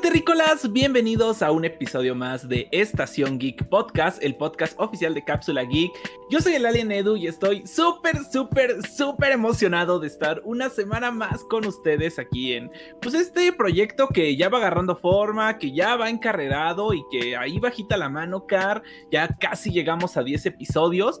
Terrícolas, bienvenidos a un episodio más de Estación Geek Podcast, el podcast oficial de Cápsula Geek. Yo soy el Alien Edu y estoy súper, súper, súper emocionado de estar una semana más con ustedes aquí en pues este proyecto que ya va agarrando forma, que ya va encarrerado y que ahí bajita la mano, Car, ya casi llegamos a 10 episodios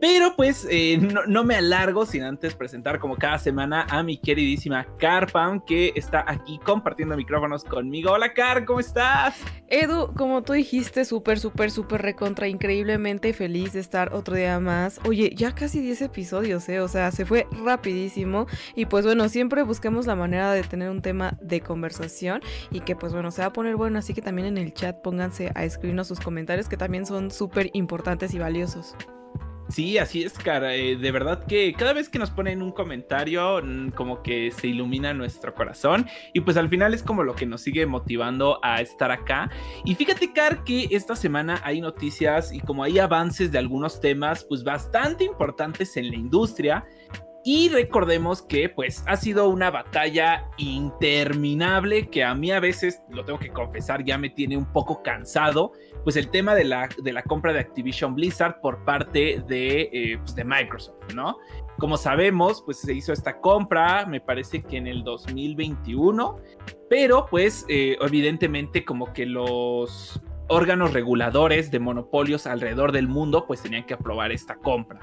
pero pues eh, no, me alargo sin antes presentar como cada semana a mi queridísima Carpam que está aquí compartiendo micrófonos conmigo. Hola Car, ¿cómo estás? Edu, como tú dijiste, súper, súper, súper recontra, increíblemente feliz de estar otro día más. Oye, ya casi 10 episodios, ¿eh? O sea, se fue rapidísimo. Y pues bueno, siempre buscamos la manera de tener un tema de conversación y que pues bueno, se va a poner bueno. Así que también en el chat pónganse a escribirnos sus comentarios que también son súper importantes y valiosos. Sí, así es, cara. Eh, de verdad que cada vez que nos ponen un comentario, mm, como que se ilumina nuestro corazón. Y pues al final es como lo que nos sigue motivando a estar acá. Y fíjate, Car, que esta semana hay noticias y como hay avances de algunos temas, pues bastante importantes en la industria. Y recordemos que pues ha sido una batalla interminable que a mí a veces, lo tengo que confesar, ya me tiene un poco cansado, pues el tema de la, de la compra de Activision Blizzard por parte de, eh, pues, de Microsoft, ¿no? Como sabemos, pues se hizo esta compra, me parece que en el 2021, pero pues eh, evidentemente como que los órganos reguladores de monopolios alrededor del mundo pues tenían que aprobar esta compra.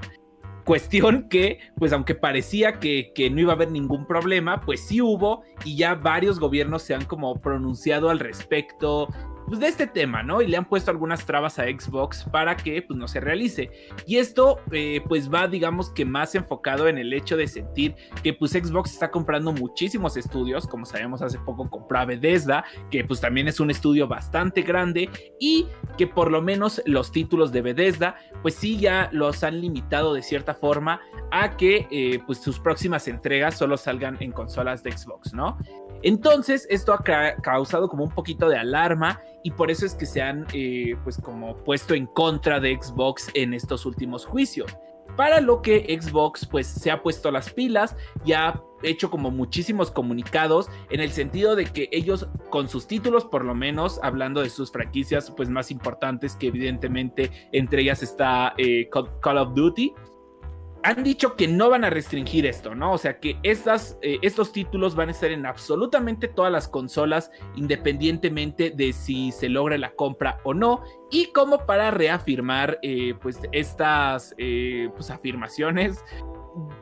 Cuestión que, pues aunque parecía que, que, no iba a haber ningún problema, pues sí hubo y ya varios gobiernos se han como pronunciado al respecto, pues, de este tema, ¿no? Y le han puesto algunas trabas a Xbox para que pues no se realice. Y esto eh, pues va digamos que más enfocado en el hecho de sentir que pues Xbox está comprando muchísimos estudios, como sabemos hace poco compró Bethesda, que pues también es un estudio bastante grande y que por lo menos los títulos de Bethesda pues sí ya los han limitado de cierta forma a que eh, pues sus próximas entregas solo salgan en consolas de Xbox, ¿no? Entonces, esto ha causado como un poquito de alarma y por eso es que se han eh, pues como puesto en contra de Xbox en estos últimos juicios. Para lo que Xbox pues se ha puesto las pilas y ha hecho como muchísimos comunicados en el sentido de que ellos con sus títulos por lo menos hablando de sus franquicias pues más importantes que evidentemente entre ellas está eh, Call of Duty han dicho que no van a restringir esto, ¿no? O sea que eh, estos títulos van a estar en absolutamente todas las consolas, independientemente de si se logra la compra o no. Y como para reafirmar eh, pues estas eh, pues, afirmaciones,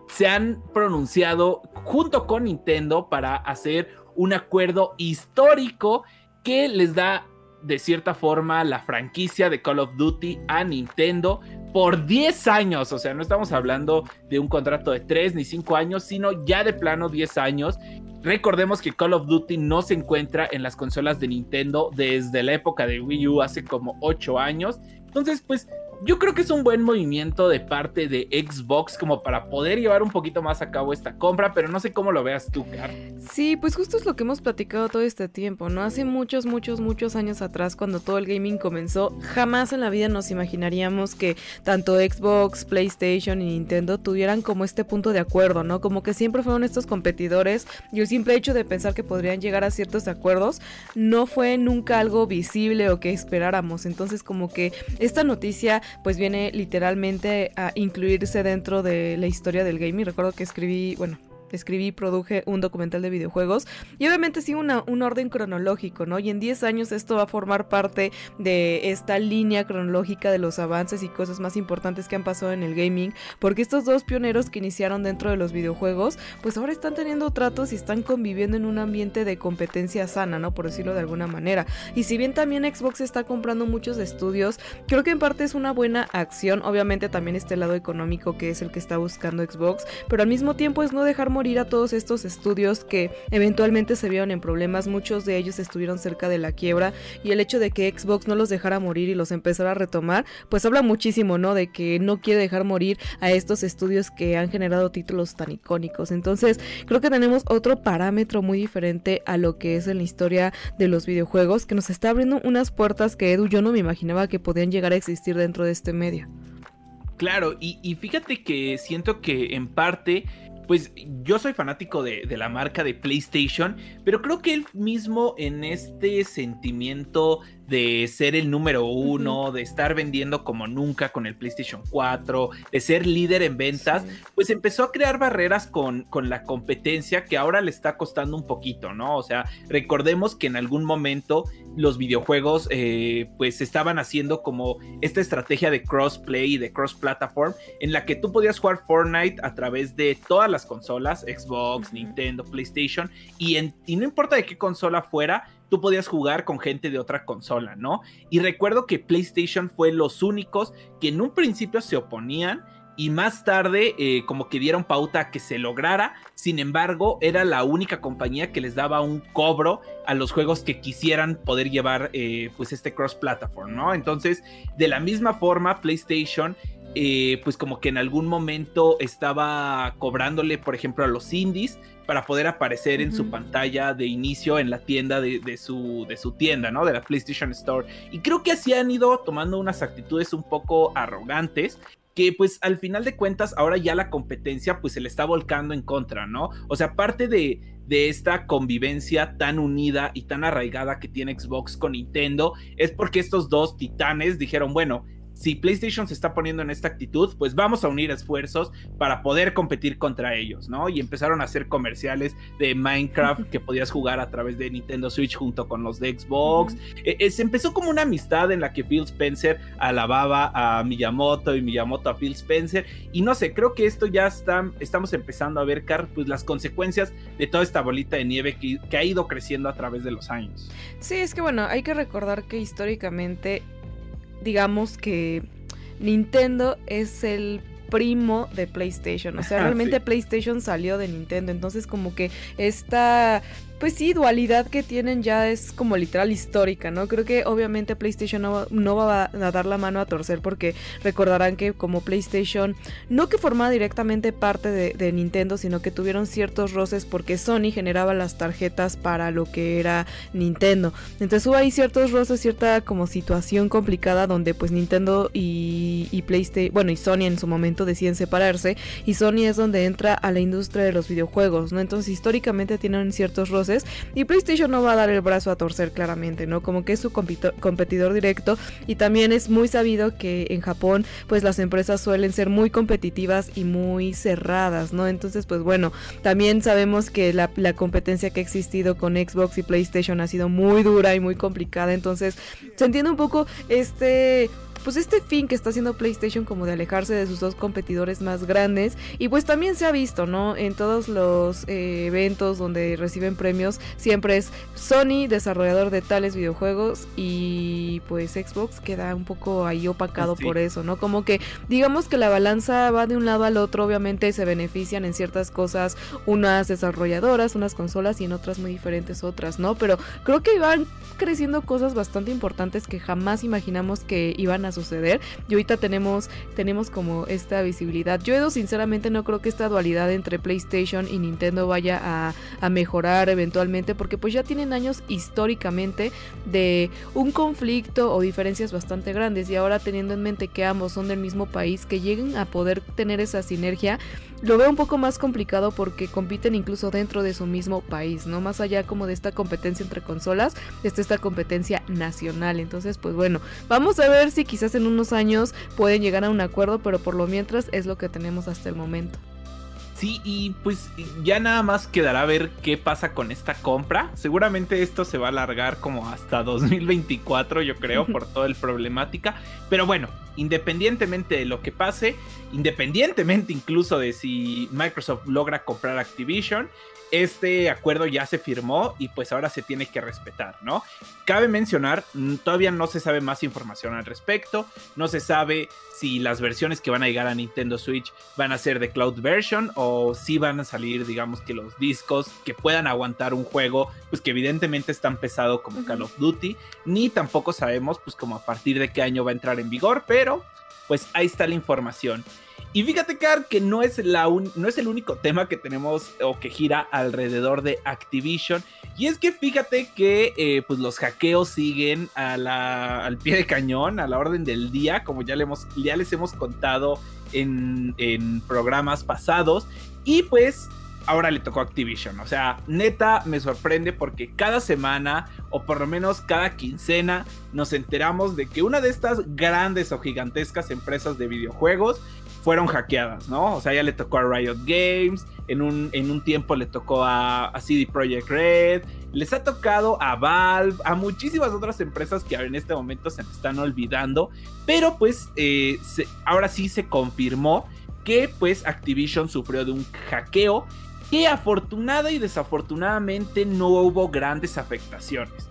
se han pronunciado junto con Nintendo para hacer un acuerdo histórico que les da de cierta forma la franquicia de Call of Duty a Nintendo por 10 años. O sea, no estamos hablando de un contrato de 3 ni 5 años, sino ya de plano 10 años. Recordemos que Call of Duty no se encuentra en las consolas de Nintendo desde la época de Wii U hace como 8 años. Entonces, pues yo creo que es un buen movimiento de parte de Xbox como para poder llevar un poquito más a cabo esta compra, pero no sé cómo lo veas tú, Car. Sí, pues justo es lo que hemos platicado todo este tiempo, ¿no? Hace muchos, muchos, muchos años atrás, cuando todo el gaming comenzó, jamás en la vida nos imaginaríamos que tanto Xbox, PlayStation y Nintendo tuvieran como este punto de acuerdo, ¿no? Como que siempre fueron estos competidores y el simple hecho de pensar que podrían llegar a ciertos acuerdos no fue nunca algo visible o que esperáramos. Entonces, como que esta noticia pues viene literalmente a incluirse dentro de la historia del gaming. Recuerdo que escribí, bueno, escribí y produje un documental de videojuegos y obviamente sí una, un orden cronológico, ¿no? Y en 10 años esto va a formar parte de esta línea cronológica de los avances y cosas más importantes que han pasado en el gaming, porque estos dos pioneros que iniciaron dentro de los videojuegos, pues ahora están teniendo tratos y están conviviendo en un ambiente de competencia sana, ¿no? Por decirlo de alguna manera. Y si bien también Xbox está comprando muchos estudios, creo que en parte es una buena acción, obviamente también este lado económico que es el que está buscando Xbox, pero al mismo tiempo es no dejar morir a todos estos estudios que eventualmente se vieron en problemas, muchos de ellos estuvieron cerca de la quiebra y el hecho de que Xbox no los dejara morir y los empezara a retomar, pues habla muchísimo, ¿no? De que no quiere dejar morir a estos estudios que han generado títulos tan icónicos. Entonces, creo que tenemos otro parámetro muy diferente a lo que es en la historia de los videojuegos, que nos está abriendo unas puertas que Edu yo no me imaginaba que podían llegar a existir dentro de este medio. Claro, y, y fíjate que siento que en parte pues yo soy fanático de, la marca de PlayStation, pero creo que él mismo en este sentimiento de ser el número uno, de estar vendiendo como nunca con el PlayStation 4, de ser líder en ventas, pues empezó a crear barreras con, con la competencia que ahora le está costando un poquito, ¿no? O sea, recordemos que en algún momento los videojuegos eh, pues estaban haciendo como esta estrategia de crossplay y de cross platform en la que tú podías jugar Fortnite a través de todas las consolas, Xbox, Nintendo, PlayStation, y, en, y no importa de qué consola fuera, tú podías jugar con gente de otra consola, ¿no? Y recuerdo que PlayStation fue los únicos que en un principio se oponían y más tarde eh, como que dieron pauta a que se lograra. Sin embargo, era la única compañía que les daba un cobro a los juegos que quisieran poder llevar eh, pues este cross platform, ¿no? Entonces, de la misma forma, PlayStation eh, pues como que en algún momento estaba cobrándole, por ejemplo, a los indies para poder aparecer en su pantalla de inicio en la tienda de, de, su, de su tienda, ¿no? De la PlayStation Store. Y creo que así han ido tomando unas actitudes un poco arrogantes que pues al final de cuentas ahora ya la competencia pues se le está volcando en contra, ¿no? O sea, parte de, de esta convivencia tan unida y tan arraigada que tiene Xbox con Nintendo es porque estos dos titanes dijeron, bueno, si PlayStation se está poniendo en esta actitud, pues vamos a unir esfuerzos para poder competir contra ellos, ¿no? Y empezaron a hacer comerciales de Minecraft que podías jugar a través de Nintendo Switch junto con los de Xbox. E, e, se empezó como una amistad en la que Phil Spencer alababa a Miyamoto y Miyamoto a Phil Spencer. Y no sé, creo que esto ya está, estamos empezando a ver, Car, pues las consecuencias de toda esta bolita de nieve que, que ha ido creciendo a través de los años. Sí, es que bueno, hay que recordar que históricamente digamos que Nintendo es el primo de PlayStation. O sea, realmente PlayStation salió de Nintendo. Entonces, como que esta pues sí, dualidad que tienen ya es como literal histórica, ¿no? Creo que obviamente PlayStation no, va a dar la mano a torcer porque recordarán que como PlayStation, no que formaba directamente parte de, Nintendo, sino que tuvieron ciertos roces porque Sony generaba las tarjetas para lo que era Nintendo. Entonces hubo ahí ciertos roces, cierta como situación complicada donde pues Nintendo y, y PlayStation, bueno, y Sony en su momento deciden separarse y Sony es donde entra a la industria de los videojuegos, ¿no? Entonces históricamente tienen ciertos roces y PlayStation no va a dar el brazo a torcer claramente, ¿no? Como que es su competidor directo y también es muy sabido que en Japón pues las empresas suelen ser muy competitivas y muy cerradas, ¿no? Entonces pues bueno, también sabemos que la, competencia que ha existido con Xbox y PlayStation ha sido muy dura y muy complicada, entonces se entiende un poco este pues este fin que está haciendo PlayStation como de alejarse de sus dos competidores más grandes y pues también se ha visto, ¿no? En todos los eh, eventos donde reciben premios siempre es Sony, desarrollador de tales videojuegos y pues Xbox queda un poco ahí opacado por eso, ¿no? Como que digamos que la balanza va de un lado al otro, obviamente se benefician en ciertas cosas unas desarrolladoras, unas consolas y en otras muy diferentes otras, ¿no? Pero creo que van creciendo cosas bastante importantes que jamás imaginamos que iban a suceder y ahorita tenemos, tenemos como esta visibilidad. Yo sinceramente no creo que esta dualidad entre PlayStation y Nintendo vaya a, a mejorar eventualmente porque pues ya tienen años históricamente de un conflicto o diferencias bastante grandes y ahora teniendo en mente que ambos son del mismo país, que lleguen a poder tener esa sinergia, lo veo un poco más complicado porque compiten incluso dentro de su mismo país, ¿no? Más allá como de esta competencia entre consolas, está esta competencia nacional. Entonces, pues bueno, vamos a ver si quizás en unos años pueden llegar a un acuerdo, pero por lo mientras es lo que tenemos hasta el momento. Sí, y pues ya nada más quedará ver qué pasa con esta compra. Seguramente esto se va a alargar como hasta 2024, yo creo, por toda el problemática. Pero bueno, independientemente de lo que pase, independientemente incluso de si Microsoft logra comprar Activision, este acuerdo ya se firmó y pues ahora se tiene que respetar, ¿no? Cabe mencionar, mm, todavía no se sabe más información al respecto, no se sabe si las versiones que van a llegar a Nintendo Switch van a ser de cloud version o si van a salir, digamos que los discos que puedan aguantar un juego, pues que evidentemente es tan pesado como Call of Duty, ni tampoco sabemos pues como a partir de qué año va a entrar en vigor, pero pues ahí está la información. Y fíjate, Car, que no es, la no es el único tema que tenemos o que gira alrededor de Activision. Y es que fíjate que eh, pues los hackeos siguen al pie de cañón, a la orden del día, como ya, le hemos, ya les hemos contado en, en programas pasados. Y pues ahora le tocó Activision. O sea, neta me sorprende porque cada semana, o por lo menos cada quincena, nos enteramos de que una de estas grandes o gigantescas empresas de videojuegos fueron hackeadas, ¿no? O sea, ya le tocó a Riot Games, en un, en un tiempo le tocó a, CD Projekt Red, les ha tocado a Valve, a muchísimas otras empresas que en este momento se me están olvidando, pero pues eh, ahora sí se confirmó que pues Activision sufrió de un hackeo que afortunada y desafortunadamente no hubo grandes afectaciones.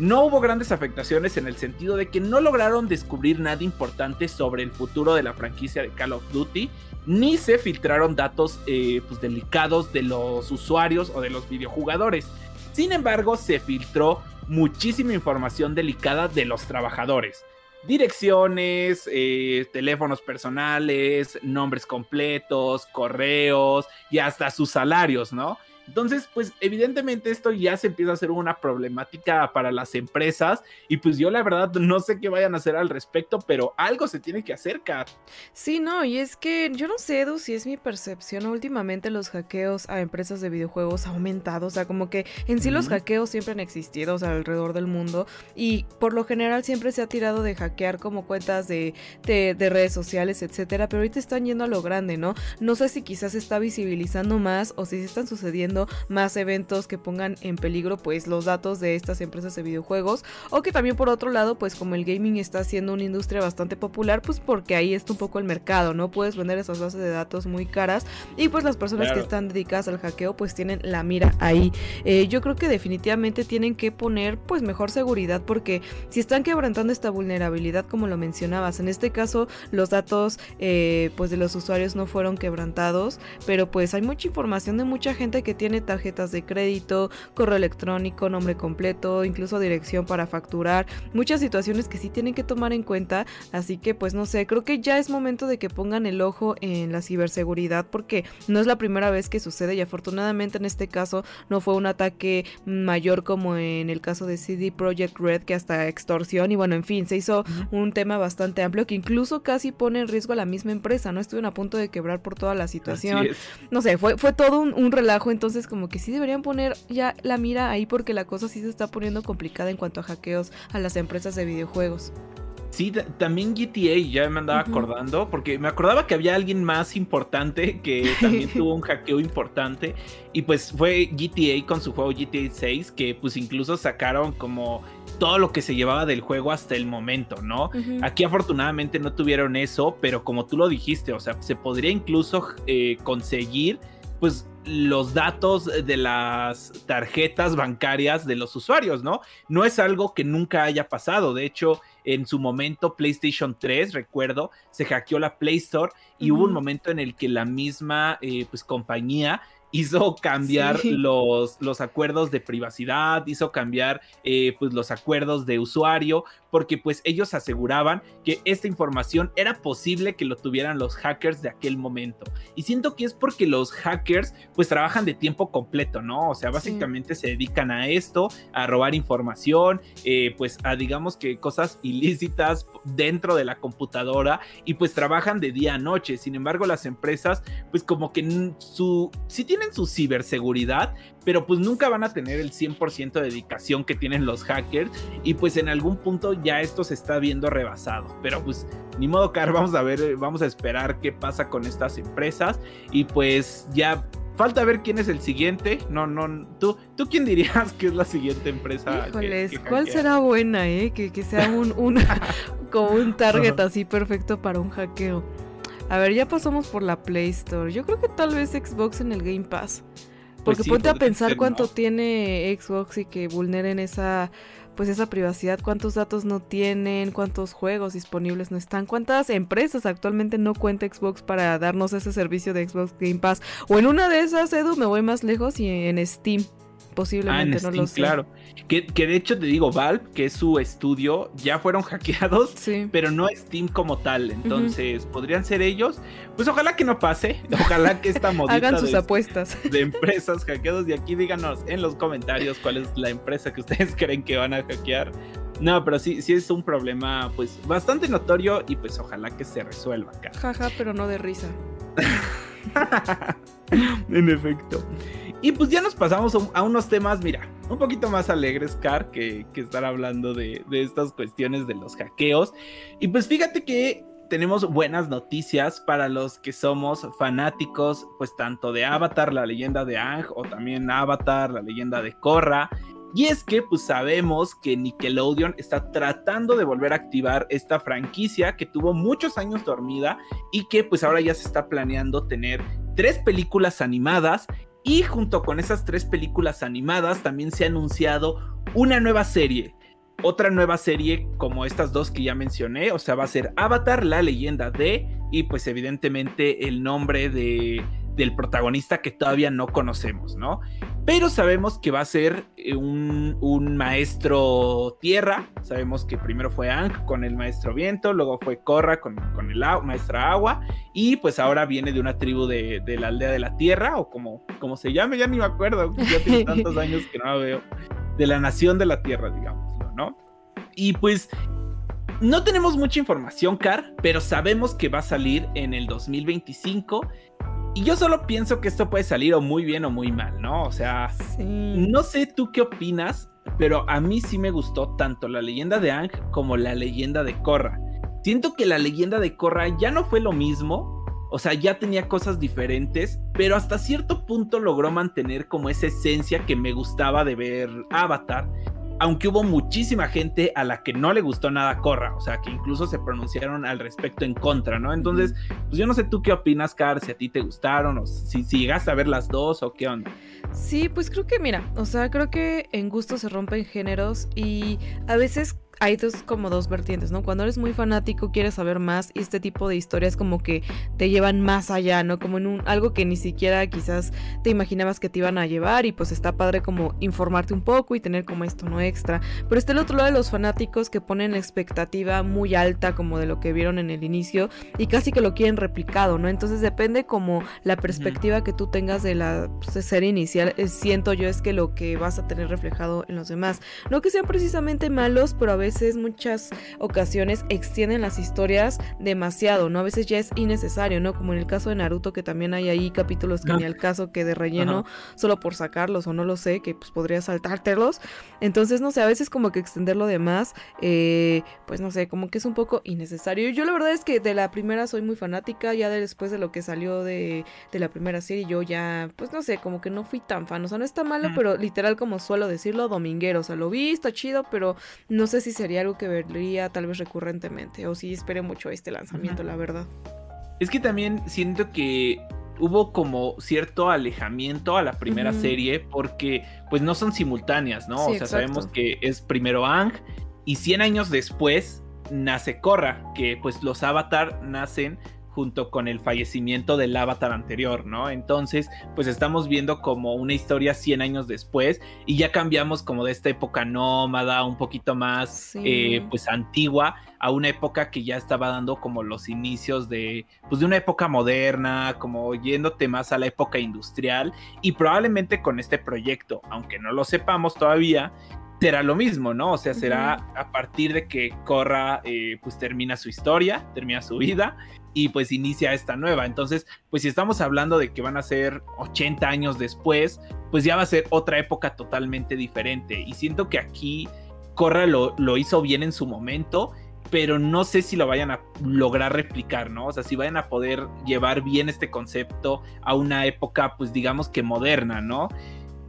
No hubo grandes afectaciones en el sentido de que no lograron descubrir nada importante sobre el futuro de la franquicia de Call of Duty, ni se filtraron datos eh, pues, delicados de los usuarios o de los videojugadores. Sin embargo, se filtró muchísima información delicada de los trabajadores. Direcciones, eh, teléfonos personales, nombres completos, correos y hasta sus salarios, ¿no? Entonces, pues evidentemente esto ya se empieza a hacer una problemática para las empresas y pues yo la verdad no sé qué vayan a hacer al respecto, pero algo se tiene que hacer, Kat. Sí, no, y es que yo no sé, Edu, si es mi percepción, últimamente los hackeos a empresas de videojuegos ha aumentado, o sea, como que en sí los hackeos siempre han existido, o sea, alrededor del mundo y por lo general siempre se ha tirado de hackear como cuentas de, de, de redes sociales, etcétera, pero ahorita están yendo a lo grande, ¿no? No sé si quizás se está visibilizando más o si se están sucediendo más eventos que pongan en peligro pues los datos de estas empresas de videojuegos o que también por otro lado pues como el gaming está siendo una industria bastante popular pues porque ahí está un poco el mercado, ¿no? Puedes vender esas bases de datos muy caras y pues las personas que están dedicadas al hackeo pues tienen la mira ahí. Eh, yo creo que definitivamente tienen que poner pues mejor seguridad porque si están quebrantando esta vulnerabilidad como lo mencionabas, en este caso los datos eh, pues de los usuarios no fueron quebrantados, pero pues hay mucha información de mucha gente que tiene tarjetas de crédito, correo electrónico, nombre completo, incluso dirección para facturar, muchas situaciones que sí tienen que tomar en cuenta, así que pues no sé, creo que ya es momento de que pongan el ojo en la ciberseguridad porque no es la primera vez que sucede y afortunadamente en este caso no fue un ataque mayor como en el caso de CD Projekt Red que hasta extorsión y bueno, en fin, se hizo un tema bastante amplio que incluso casi pone en riesgo a la misma empresa, ¿no? Estuvieron a punto de quebrar por toda la situación. No sé, fue, fue todo un relajo, entonces como que sí deberían poner ya la mira ahí porque la cosa sí se está poniendo complicada en cuanto a hackeos a las empresas de videojuegos. Sí, también GTA ya me andaba acordando, porque me acordaba que había alguien más importante que también tuvo un hackeo importante, y pues fue GTA con su juego GTA 6, que pues incluso sacaron como todo lo que se llevaba del juego hasta el momento, ¿no? Aquí afortunadamente no tuvieron eso, pero como tú lo dijiste, o sea, se podría incluso eh, conseguir pues los datos de las tarjetas bancarias de los usuarios, ¿no? No es algo que nunca haya pasado. De hecho, en su momento PlayStation 3, recuerdo, se hackeó la Play Store y hubo un momento en el que la misma eh, pues, compañía hizo cambiar los, los acuerdos de privacidad, hizo cambiar eh, pues los acuerdos de usuario, porque pues ellos aseguraban que esta información era posible que lo tuvieran los hackers de aquel momento. Y siento que es porque los hackers pues trabajan de tiempo completo, ¿no? O sea, básicamente se dedican a esto, a robar información, eh, pues a digamos que cosas ilícitas dentro de la computadora y pues trabajan de día a noche. Sin embargo, las empresas pues como que su, si tienen su ciberseguridad, pero pues nunca van a tener el 100% de dedicación que tienen los hackers y pues en algún punto ya esto se está viendo rebasado, pero pues ni modo car, vamos a ver, vamos a esperar qué pasa con estas empresas y pues ya falta ver quién es el siguiente. No, no, tú, tú quién dirías que es la siguiente empresa. Híjoles, ¿cuál será buena, eh? Que, que sea un, un como un target así perfecto para un hackeo. A ver, ya pasamos por la Play Store. Yo creo que tal vez Xbox en el Game Pass. Pues Porque ponte a pensar cuánto tiene Xbox y que vulneren esa pues esa privacidad, cuántos datos no tienen, cuántos juegos disponibles no están, cuántas empresas actualmente no cuenta Xbox para darnos ese servicio de Xbox Game Pass. O en una de esas, Edu, me voy más lejos y en Steam posiblemente, Ah, no lo Steam, sé. claro. Que, que de hecho te digo, Valve, que es su estudio, ya fueron hackeados, Sí. pero no Steam como tal. Entonces, podrían ser ellos. Pues ojalá que no pase. Ojalá que esta modita Hagan sus de, apuestas. de empresas hackeados. Y aquí díganos en los comentarios cuál es la empresa que ustedes creen que van a hackear. No, pero sí, sí es un problema, pues, bastante notorio y pues ojalá que se resuelva acá. Jaja, pero no de risa. en efecto. Y pues ya nos pasamos a, un- a unos temas, mira, un poquito más alegres, Car, que, que estar hablando de, de estas cuestiones de los hackeos. Y pues fíjate que tenemos buenas noticias para los que somos fanáticos, pues tanto de Avatar, la leyenda de Ang, o también Avatar, la leyenda de Korra. Y es que pues sabemos que Nickelodeon está tratando de volver a activar esta franquicia que tuvo muchos años dormida y que pues ahora ya se está planeando tener tres películas animadas y junto con esas tres películas animadas también se ha anunciado una nueva serie. Otra nueva serie como estas dos que ya mencioné, o sea, va a ser Avatar, la leyenda de, y pues evidentemente el nombre de, del protagonista que todavía no conocemos, ¿no? Pero sabemos que va a ser eh, un, un maestro tierra, sabemos que primero fue Ang con el maestro viento, luego fue Korra con, con el agua, maestra agua, y pues ahora viene de una tribu de, de la aldea de la tierra, o como, como se llame, ya ni me acuerdo, ya tiene tantos años que no la veo, de la nación de la tierra, digámoslo, ¿no? Y pues no tenemos mucha información, Car, pero sabemos que va a salir en el 2025. Y yo solo pienso que esto puede salir o muy bien o muy mal, ¿no? O sea, Sí. no sé tú qué opinas, pero a mí sí me gustó tanto la leyenda de Ang como la leyenda de Korra. Siento que la leyenda de Korra ya no fue lo mismo, o sea, ya tenía cosas diferentes, pero hasta cierto punto logró mantener como esa esencia que me gustaba de ver Avatar. Aunque hubo muchísima gente a la que no le gustó nada Korra, o sea, que incluso se pronunciaron al respecto en contra, ¿no? Entonces, pues yo no sé tú qué opinas, Car, si a ti te gustaron o si, si llegaste a ver las dos o qué onda. Sí, pues creo que, mira, o sea, creo que en gusto se rompen géneros y a veces hay dos, como dos vertientes, ¿no? Cuando eres muy fanático, quieres saber más y este tipo de historias como que te llevan más allá, ¿no? Como en un, algo que ni siquiera quizás te imaginabas que te iban a llevar y pues está padre como informarte un poco y tener como esto, ¿no? Extra. Pero está el otro lado de los fanáticos que ponen la expectativa muy alta como de lo que vieron en el inicio y casi que lo quieren replicado, ¿no? Entonces depende como la perspectiva que tú tengas de la pues, serie inicial, eh, siento yo es que lo que vas a tener reflejado en los demás. No que sean precisamente malos, pero a veces muchas ocasiones extienden las historias demasiado, ¿no? A veces ya es innecesario, ¿no? Como en el caso de Naruto, que también hay ahí capítulos que ni al caso que de relleno, Ajá. solo por sacarlos o no lo sé, que pues podría saltártelos. Entonces, no sé, a veces como que extenderlo de más, eh, pues no sé, como que es un poco innecesario. Yo la verdad es que de la primera soy muy fanática, ya de- después de lo que salió de, de la primera serie, yo ya, pues no sé, como que no fui tan fan. O sea, no está malo, Mm. pero literal como suelo decirlo, dominguero. O sea, lo vi, está chido, pero no sé si sería algo que vería tal vez recurrentemente o si esperé mucho este lanzamiento, la verdad. Es que también siento que hubo como cierto alejamiento a la primera serie porque pues no son simultáneas, ¿no? Sí, o sea, exacto. sabemos que es primero Ang y 100 años después nace Korra, que pues los Avatar nacen junto con el fallecimiento del avatar anterior, ¿no? Entonces, pues estamos viendo como una historia 100 años después y ya cambiamos como de esta época nómada, un poquito más, Sí. eh, pues antigua, a una época que ya estaba dando como los inicios de, pues de una época moderna, como yéndote más a la época industrial y probablemente con este proyecto, aunque no lo sepamos todavía, será lo mismo, ¿no? O sea, será a partir de que Corra eh, pues termina su historia, termina su vida y pues inicia esta nueva. Entonces, pues si estamos hablando de que van a ser 80 años después, pues ya va a ser otra época totalmente diferente. Y siento que aquí Corra lo, lo hizo bien en su momento, pero no sé si lo vayan a lograr replicar, ¿no? O sea, si vayan a poder llevar bien este concepto a una época, pues digamos que moderna, ¿no?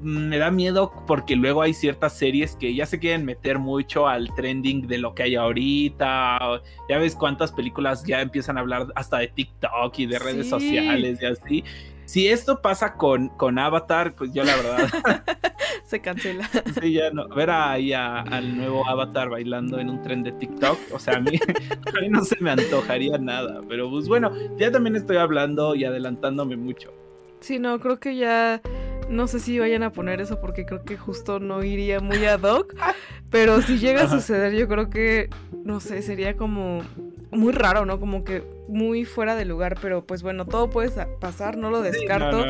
Me da miedo porque luego hay ciertas series que ya se quieren meter mucho al trending de lo que hay ahorita. Ya ves cuántas películas ya empiezan a hablar hasta de TikTok y de redes Sí. sociales y así. Si esto pasa con, con Avatar, pues yo la verdad, Se cancela. sí, ya no. Ver ahí a- al nuevo Avatar bailando en un tren de TikTok, o sea, a mí, a mí no se me antojaría nada. Pero pues bueno, ya también estoy hablando y adelantándome mucho. Sí, no, creo que ya. No sé si vayan a poner eso porque creo que justo no iría muy ad hoc. Pero si llega a suceder, yo creo que, no sé, sería como muy raro, ¿no? Como que muy fuera de lugar, pero pues bueno, todo puede pasar, no lo descarto,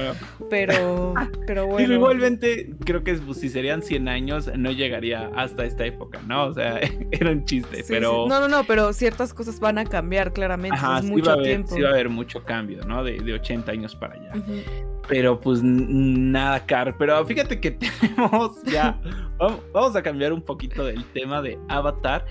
pero pero bueno. igualmente creo que pues, si serían 100 años no llegaría hasta esta época, ¿no? O sea, era un chiste, pero No, no, no, pero ciertas cosas van a cambiar claramente, es mucho va a haber, tiempo. Sí va a haber mucho cambio, ¿no? De, de 80 años para allá. Pero pues nada, Car, pero fíjate que tenemos ya vamos a cambiar un poquito del tema de Avatar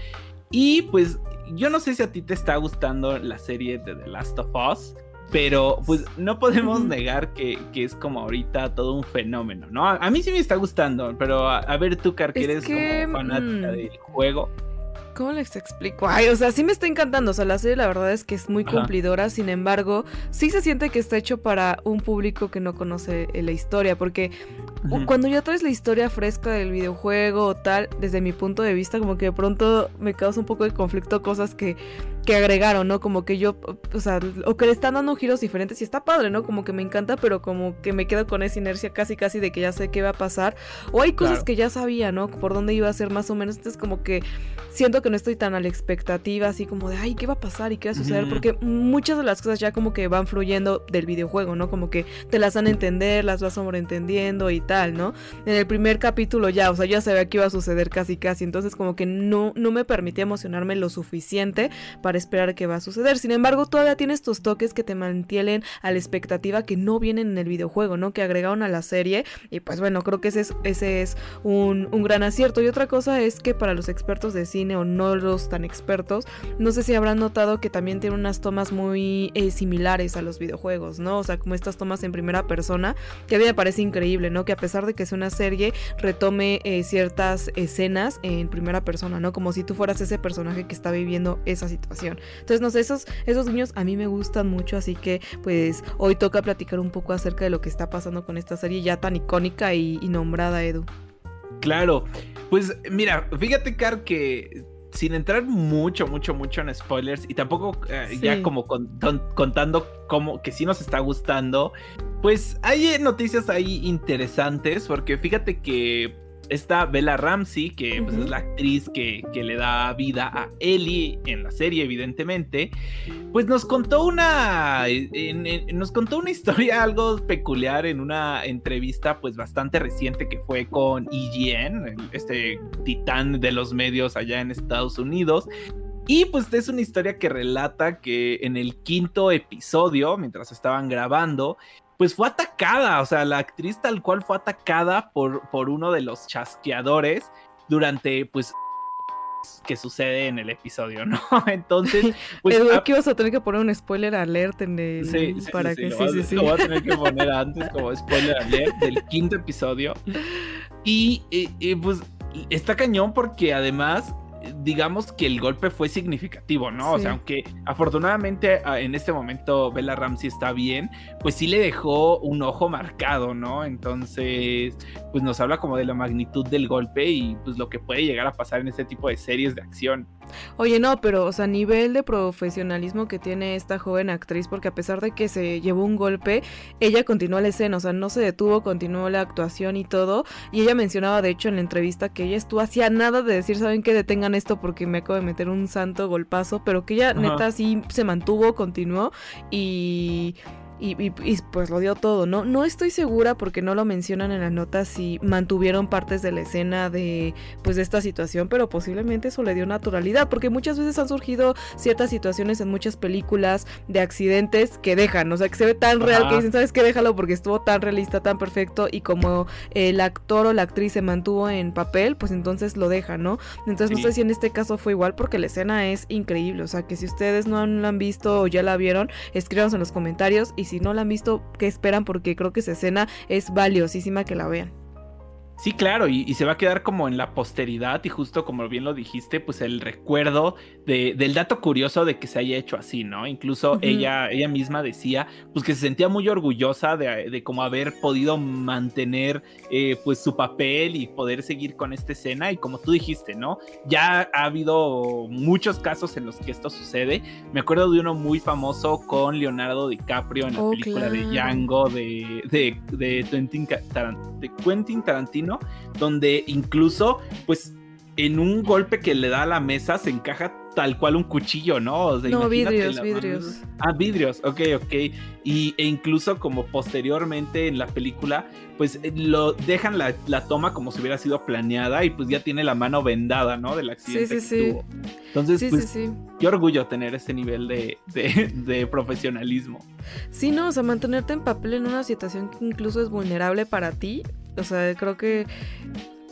y pues yo no sé si a ti te está gustando la serie de The Last of Us, pero pues no podemos negar que, es como ahorita todo un fenómeno, ¿no? A, mí sí me está gustando, pero a, ver tú, Car, que eres como fanática mm, del juego. ¿Cómo les explico? Ay, o sea, sí me está encantando. O sea, la serie la verdad es que es muy cumplidora. Sin embargo, sí se siente que está hecho para un público que no conoce eh, la historia. Porque cuando ya traes la historia fresca del videojuego o tal, desde mi punto de vista, como que de pronto me causa un poco de conflicto cosas que que agregaron, ¿no? Como que yo, o sea, o que le están dando giros diferentes y está padre, ¿no? Como que me encanta, pero como que me quedo con esa inercia casi casi de que ya sé qué va a pasar. O hay cosas que ya sabía, ¿no? Por dónde iba a ser más o menos. Entonces como que siento que no estoy tan a la expectativa, así como de, ay, ¿qué va a pasar y qué va a suceder? Porque muchas de las cosas ya como que van fluyendo del videojuego, ¿no? Como que te las dan a entender, las vas sobreentendiendo y tal, ¿no? En el primer capítulo ya, o sea, ya sabía qué iba a suceder casi casi. Entonces como que no, no me permitía emocionarme lo suficiente para para esperar qué va a suceder. Sin embargo, todavía tienes estos toques que te mantienen a la expectativa que no vienen en el videojuego, ¿no? Que agregaron a la serie. Y pues bueno, creo que ese es, ese es un, gran acierto. Y otra cosa es que para los expertos de cine o no los tan expertos, no sé si habrán notado que también tiene unas tomas muy eh, similares a los videojuegos, ¿no? O sea, como estas tomas en primera persona, que a mí me parece increíble, ¿no? Que a pesar de que es una serie, retome eh, ciertas escenas en primera persona, ¿no? Como si tú fueras ese personaje que está viviendo esa situación. Entonces, no sé, esos, esos guiños a mí me gustan mucho, así que pues hoy toca platicar un poco acerca de lo que está pasando con esta serie ya tan icónica y, nombrada, Edu. Claro, pues mira, fíjate, Car, que sin entrar mucho, mucho, mucho en spoilers y tampoco eh, ya como contando como que sí nos está gustando, pues hay noticias ahí interesantes porque fíjate que esta Bella Ramsey, que pues, es la actriz que, le da vida a Ellie en la serie, evidentemente, pues nos contó una. nos contó una historia algo peculiar en una entrevista, pues bastante reciente que fue con EGN, este titán de los medios allá en Estados Unidos. Y pues es una historia que relata que en el quinto episodio, mientras estaban grabando, pues fue atacada, o sea, la actriz tal cual fue atacada por, por uno de los chasqueadores durante, pues, que sucede en el episodio, ¿no? Entonces, pues... Eduardo, que ibas a tener que poner un spoiler alert en el... Sí, sí, para que... sí, sí, sí. Lo voy a tener que poner antes como spoiler alert del quinto episodio. Y, y pues está cañón porque además digamos que el golpe fue significativo, ¿no? O sea, aunque afortunadamente ah, en este momento Bella Ramsey está bien, pues sí le dejó un ojo marcado, ¿no? Entonces, pues nos habla como de la magnitud del golpe y pues lo que puede llegar a pasar en este tipo de series de acción. Oye, no, pero, o sea, nivel de profesionalismo que tiene esta joven actriz, porque a pesar de que se llevó un golpe, ella continuó la escena, o sea, no se detuvo, continuó la actuación y todo. Y ella mencionaba, de hecho, en la entrevista que ella estuvo hacía nada de decir, ¿saben que detengan esto porque me acabo de meter un santo golpazo? Pero que ella, neta, sí se mantuvo, continuó y y, pues lo dio todo, ¿no? No estoy segura porque no lo mencionan en la nota si mantuvieron partes de la escena de pues de esta situación, pero posiblemente eso le dio naturalidad, porque muchas veces han surgido ciertas situaciones en muchas películas de accidentes que dejan, o sea, que se ve tan real que dicen, ¿sabes qué? Déjalo porque estuvo tan realista, tan perfecto y como el actor o la actriz se mantuvo en papel, pues entonces lo dejan, ¿no? Entonces no sé si en este caso fue igual porque la escena es increíble, o sea, que si ustedes no la han visto o ya la vieron, escríbanos en los comentarios y si no la han visto, ¿qué esperan? Porque creo que esa escena es valiosísima que la vean. Sí, claro, y, se va a quedar como en la posteridad y justo como bien lo dijiste, pues el recuerdo de, del dato curioso de que se haya hecho así, ¿no? Incluso ella, ella misma decía, pues que se sentía muy orgullosa de, de como haber podido mantener eh, pues su papel y poder seguir con esta escena y como tú dijiste, ¿no? Ya ha habido muchos casos en los que esto sucede. Me acuerdo de uno muy famoso con Leonardo DiCaprio en la oh, película de Django de, de, de, de Quentin Tarantino donde incluso, pues, en un golpe que le da a la mesa se encaja tal cual un cuchillo, ¿no? no, vidrios, vidrios. Ah, vidrios, ok, ok. Y, e incluso como posteriormente en la película, pues eh, lo dejan la, toma como si hubiera sido planeada y pues ya tiene la mano vendada, ¿no? Del accidente sí, sí, sí. Entonces, pues, qué orgullo tener ese nivel de, de, de profesionalismo. Sí, no, o sea, mantenerte en papel en una situación que incluso es vulnerable para ti, o sea, creo que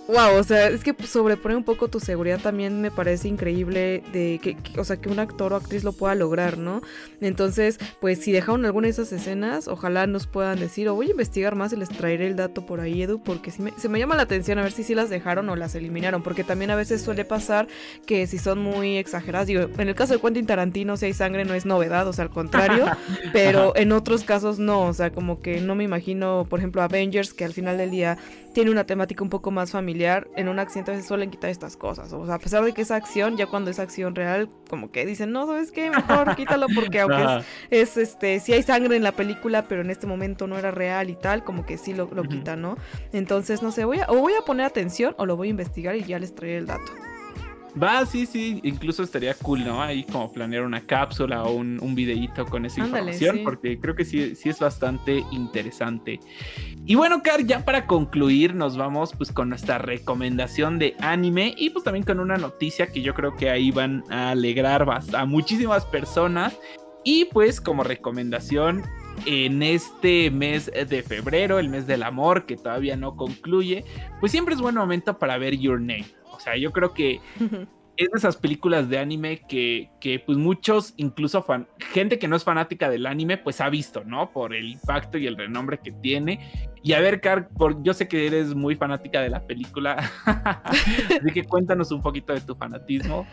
Wow, o sea, es que sobrepone un poco tu seguridad también me parece increíble de que, o sea, que un actor o actriz lo pueda lograr, ¿no? Entonces, pues si dejaron alguna de esas escenas, ojalá nos puedan decir, o voy a investigar más y les traeré el dato por ahí, Edu, porque si se me llama la atención a ver si sí las dejaron o las eliminaron, porque también a veces suele pasar que si son muy exageradas, digo, en el caso de Quentin Tarantino, si hay sangre no es novedad, o sea, al contrario, pero en otros casos no, o sea, como que no me imagino, por ejemplo, Avengers, que al final del día tiene una temática un poco más familiar, en un accidente a veces suelen quitar estas cosas. O sea, a pesar de que es acción, ya cuando es acción real, como que dicen, no, ¿sabes qué? Mejor quítalo porque aunque es, este, sí hay sangre en la película, pero en este momento no era real y tal, como que sí lo, lo quitan, ¿no? Entonces, no sé, voy a, o voy a poner atención o lo voy a investigar y ya les traeré el dato. Va, sí, sí, incluso estaría cool, ¿no? Ahí como planear una cápsula o un, un videíto con esa información, porque creo que sí, sí es bastante interesante. Y bueno, Car, ya para concluir, nos vamos pues con nuestra recomendación de anime y pues también con una noticia que yo creo que ahí van a alegrar a muchísimas personas. Y pues como recomendación, en este mes de febrero, el mes del amor, que todavía no concluye, pues siempre es buen momento para ver Your Name. O sea, yo creo que es de esas películas de anime que, que pues muchos, incluso fan, gente que no es fanática del anime, pues ha visto, ¿no? Por el impacto y el renombre que tiene. Y a ver, Car, por, yo sé que eres muy fanática de la película, así que cuéntanos un poquito de tu fanatismo.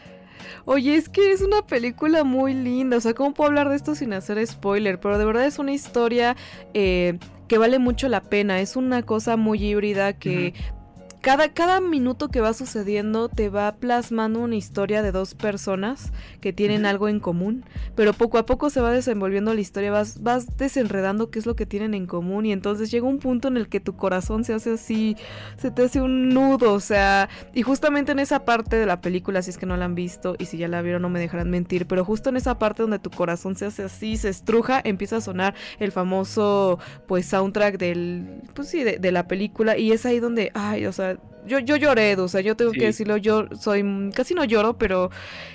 Oye, es que es una película muy linda, o sea, ¿cómo puedo hablar de esto sin hacer spoiler? Pero de verdad es una historia eh, que vale mucho la pena, es una cosa muy híbrida que cada, minuto que va sucediendo te va plasmando una historia de dos personas que tienen algo en común, pero poco a poco se va desenvolviendo la historia, vas, vas desenredando qué es lo que tienen en común y entonces llega un punto en el que tu corazón se hace así, se te hace un nudo, o sea, y justamente en esa parte de la película, si es que no la han visto y si ya la vieron no me dejarán mentir, pero justo en esa parte donde tu corazón se hace así, se estruja, empieza a sonar el famoso pues soundtrack del, pues sí, de, de la película y es ahí donde, ay, o sea, yo, yo lloré, o sea, yo tengo que decirlo, yo soy, casi no lloro, pero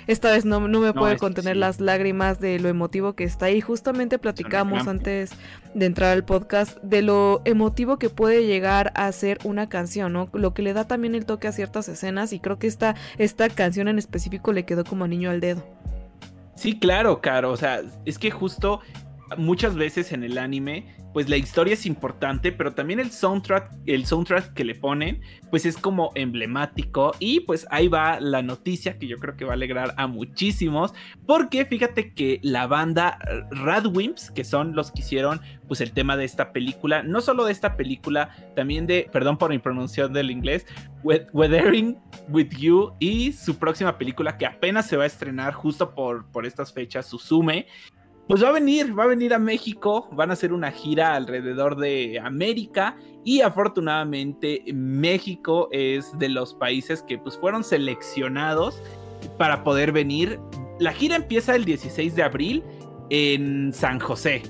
esta vez no, no me puedo contener las lágrimas de lo emotivo que está ahí. Justamente platicamos antes de entrar al podcast de lo emotivo que puede llegar a ser una canción, ¿no? Lo que le da también el toque a ciertas escenas y creo que esta, esta canción en específico le quedó como niño al dedo. Sí, claro, Caro, o sea, es que justo muchas veces en el anime pues la historia es importante, pero también el soundtrack, el soundtrack que le ponen, pues es como emblemático y pues ahí va la noticia que yo creo que va a alegrar a muchísimos, porque fíjate que la banda Radwimps, que son los que hicieron pues el tema de esta película, no solo de esta película, también de, perdón por mi pronunciación del inglés, Weathering with You y su próxima película que apenas se va a estrenar justo por, por estas fechas, Susume, pues va a venir, va a venir a México, van a hacer una gira alrededor de América y afortunadamente México es de los países que pues fueron seleccionados para poder venir. La gira empieza el 16 de abril en San José,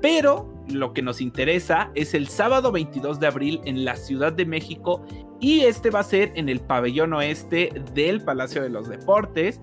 pero lo que nos interesa es el sábado 22 de abril en la Ciudad de México y este va a ser en el pabellón oeste del Palacio de los Deportes.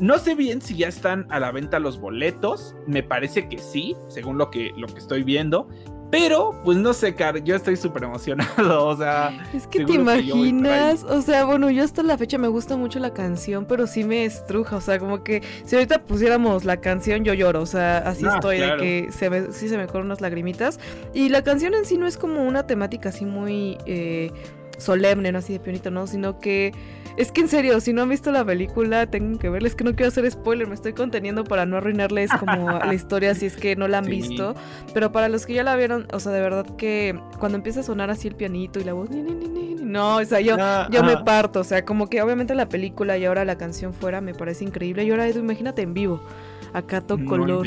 No sé bien si ya están a la venta los boletos. Me parece que sí, según lo que, lo que estoy viendo. Pero, pues no sé, Car, yo estoy súper emocionado, o sea... Es que te imaginas, o sea, bueno, yo hasta la fecha me gusta mucho la canción, pero sí me estruja, o sea, como que si ahorita pusiéramos la canción yo lloro, o sea, así estoy, de que se me, sí se me corren unas lagrimitas. Y la canción en sí no es como una temática así muy... Eh, solemne, no así de pionito, no, sino que es que en serio, si no han visto la película, tengo que verles que no quiero hacer spoiler, me estoy conteniendo para no arruinarles como la historia si es que no la han visto. Pero para los que ya la vieron, o sea, de verdad que cuando empieza a sonar así el pianito y la voz, ni, ni, ni, no, o sea, yo, ah, yo me parto, o sea, como que obviamente la película y ahora la canción fuera me parece increíble. Y ahora, Edu, imagínate en vivo acá color.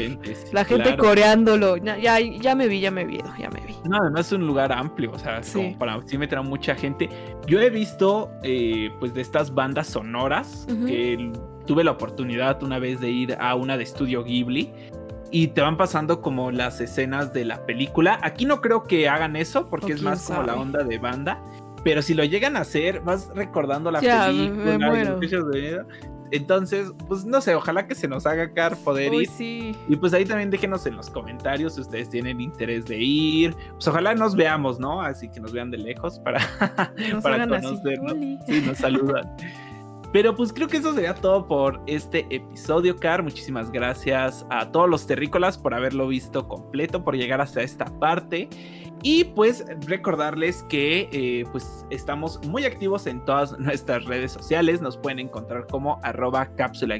la gente coreándolo. Ya, ya, me vi, ya me vi, ya me vi. No, además es un lugar amplio, o sea, como para sí meter a mucha gente. Yo he visto, eh, pues, de estas bandas sonoras que tuve la oportunidad una vez de ir a una de estudio Ghibli y te van pasando como las escenas de la película. Aquí no creo que hagan eso porque es más como la onda de banda. Pero si lo llegan a hacer, vas recordando la película. Me entonces, pues no sé, ojalá que se nos haga car poder ir. Y pues ahí también déjenos en los comentarios si ustedes tienen interés de ir. Pues ojalá nos veamos, ¿no? Así que nos vean de lejos para, para conocernos. Sí, nos saludan. Pero pues creo que eso sería todo por este episodio, Car. Muchísimas gracias a todos los terrícolas por haberlo visto completo, por llegar hasta esta parte. Y pues recordarles que eh, pues estamos muy activos en todas nuestras redes sociales. Nos pueden encontrar como arroba cápsula.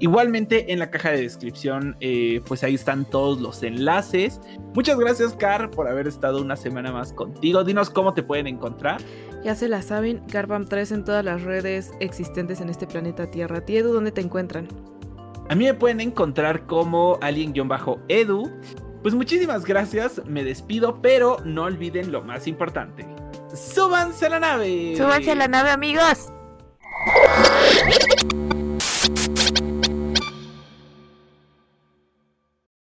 Igualmente en la caja de descripción eh, pues ahí están todos los enlaces. Muchas gracias Car por haber estado una semana más contigo. Dinos cómo te pueden encontrar. Ya se la saben, Garbam3 en todas las redes existentes en este planeta Tierra. Tiedu, ¿dónde te encuentran? A mí me pueden encontrar como alien-edu pues muchísimas gracias, me despido, pero no olviden lo más importante. ¡Súbanse a la nave! ¡Súbanse a la nave, amigos!